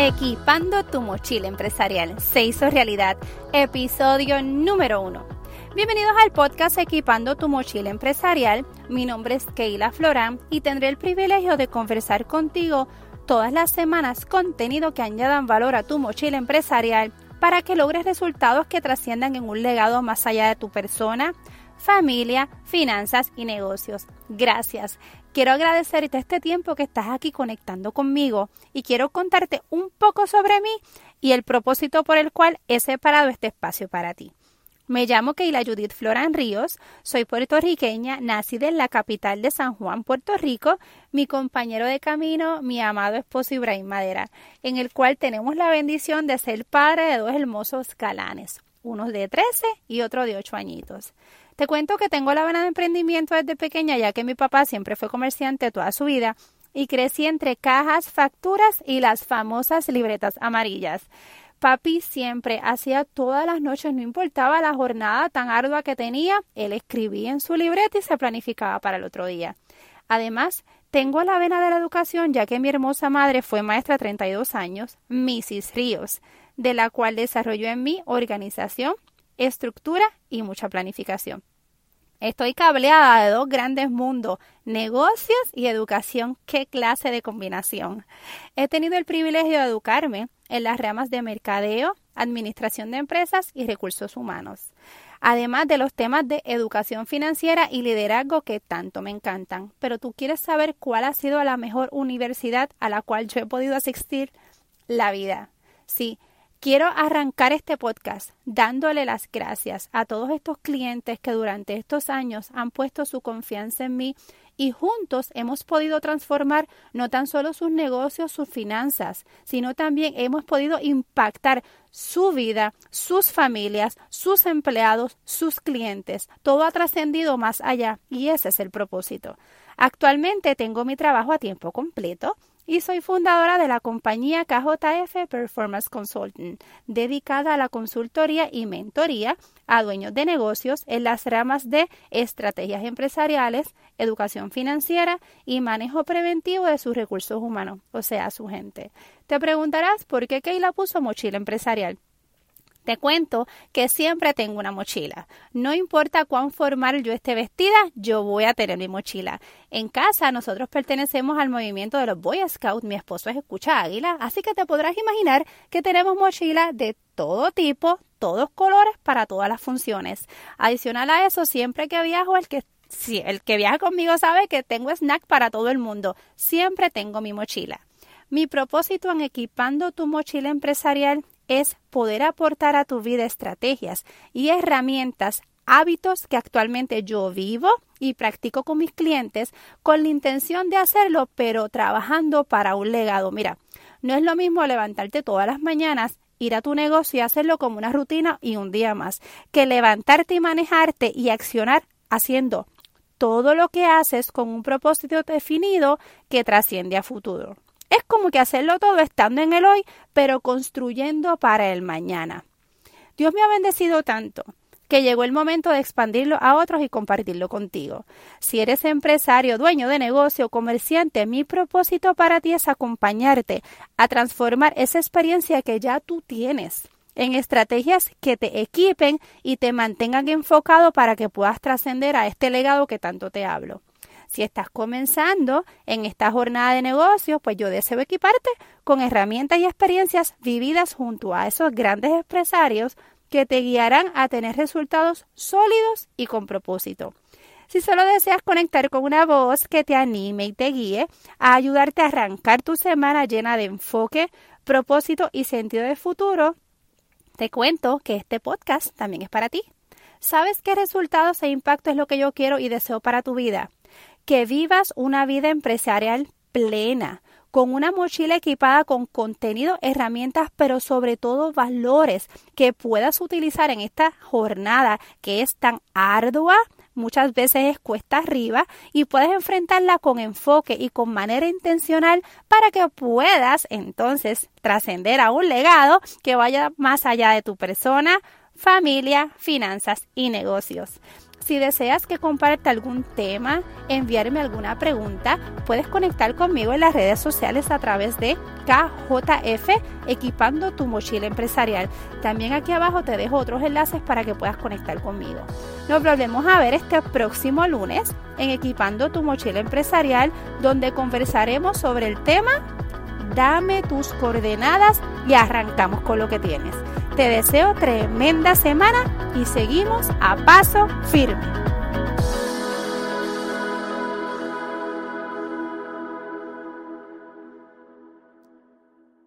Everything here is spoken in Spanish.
Equipando tu mochila empresarial se hizo realidad, episodio número uno. Bienvenidos al podcast Equipando tu mochila empresarial. Mi nombre es Keila Florán y tendré el privilegio de conversar contigo todas las semanas contenido que añadan valor a tu mochila empresarial para que logres resultados que trasciendan en un legado más allá de tu persona, familia, finanzas y negocios. Gracias. Quiero agradecerte este tiempo que estás aquí conectando conmigo y quiero contarte un poco sobre mí y el propósito por el cual he separado este espacio para ti. Me llamo Keila Judith Floran Ríos, soy puertorriqueña, nacida en la capital de San Juan, Puerto Rico, mi compañero de camino, mi amado esposo Ibrahim Madera, en el cual tenemos la bendición de ser padre de dos hermosos galanes, uno de 13 y otro de 8 añitos. Te cuento que tengo la vena de emprendimiento desde pequeña, ya que mi papá siempre fue comerciante toda su vida y crecí entre cajas, facturas y las famosas libretas amarillas. Papi siempre hacía todas las noches, no importaba la jornada tan ardua que tenía, él escribía en su libreta y se planificaba para el otro día. Además, tengo la vena de la educación, ya que mi hermosa madre fue maestra 32 años, Mrs. Ríos, de la cual desarrolló en mí organización, estructura y mucha planificación. Estoy cableada de dos grandes mundos, negocios y educación. ¿Qué clase de combinación? He tenido el privilegio de educarme en las ramas de mercadeo, administración de empresas y recursos humanos, además de los temas de educación financiera y liderazgo que tanto me encantan. Pero tú quieres saber cuál ha sido la mejor universidad a la cual yo he podido asistir, la vida. Sí, Quiero arrancar este podcast dándole las gracias a todos estos clientes que durante estos años han puesto su confianza en mí y juntos hemos podido transformar no tan solo sus negocios, sus finanzas, sino también hemos podido impactar su vida, sus familias, sus empleados, sus clientes. Todo ha trascendido más allá y ese es el propósito. Actualmente tengo mi trabajo a tiempo completo y soy fundadora de la compañía KJF Performance Consulting, dedicada a la consultoría y mentoría a dueños de negocios en las ramas de estrategias empresariales, educación financiera y manejo preventivo de sus recursos humanos, o sea, su gente. Te preguntarás por qué Keila puso mochila empresarial. Te cuento que siempre tengo una mochila. No importa cuán formal yo esté vestida, yo voy a tener mi mochila. En casa nosotros pertenecemos al movimiento de los Boy Scouts. Mi esposo es escucha águila, así que te podrás imaginar que tenemos mochilas de todo tipo, todos colores para todas las funciones. Adicional a eso, siempre que viajo, el que el que viaja conmigo sabe que tengo snack para todo el mundo. Siempre tengo mi mochila. Mi propósito en equipando tu mochila empresarial es poder aportar a tu vida estrategias y herramientas, hábitos que actualmente yo vivo y practico con mis clientes con la intención de hacerlo, pero trabajando para un legado. Mira, no es lo mismo levantarte todas las mañanas ir a tu negocio y hacerlo como una rutina y un día más, que levantarte y manejarte y accionar haciendo todo lo que haces con un propósito definido que trasciende a futuro. Es como que hacerlo todo estando en el hoy, pero construyendo para el mañana. Dios me ha bendecido tanto que llegó el momento de expandirlo a otros y compartirlo contigo. Si eres empresario, dueño de negocio, comerciante, mi propósito para ti es acompañarte a transformar esa experiencia que ya tú tienes en estrategias que te equipen y te mantengan enfocado para que puedas trascender a este legado que tanto te hablo. Si estás comenzando en esta jornada de negocios, pues yo deseo equiparte con herramientas y experiencias vividas junto a esos grandes empresarios que te guiarán a tener resultados sólidos y con propósito. Si solo deseas conectar con una voz que te anime y te guíe a ayudarte a arrancar tu semana llena de enfoque, propósito y sentido de futuro, te cuento que este podcast también es para ti. ¿Sabes qué resultados e impacto es lo que yo quiero y deseo para tu vida? Que vivas una vida empresarial plena, con una mochila equipada con contenido, herramientas, pero sobre todo valores que puedas utilizar en esta jornada que es tan ardua, muchas veces es cuesta arriba y puedes enfrentarla con enfoque y con manera intencional para que puedas entonces trascender a un legado que vaya más allá de tu persona, familia, finanzas y negocios. Si deseas que comparta algún tema, enviarme alguna pregunta, puedes conectar conmigo en las redes sociales a través de KJF Equipando tu mochila empresarial. También aquí abajo te dejo otros enlaces para que puedas conectar conmigo. Nos volvemos a ver este próximo lunes en Equipando tu mochila empresarial, donde conversaremos sobre el tema Dame tus coordenadas y arrancamos con lo que tienes. Te deseo tremenda semana y seguimos a paso firme.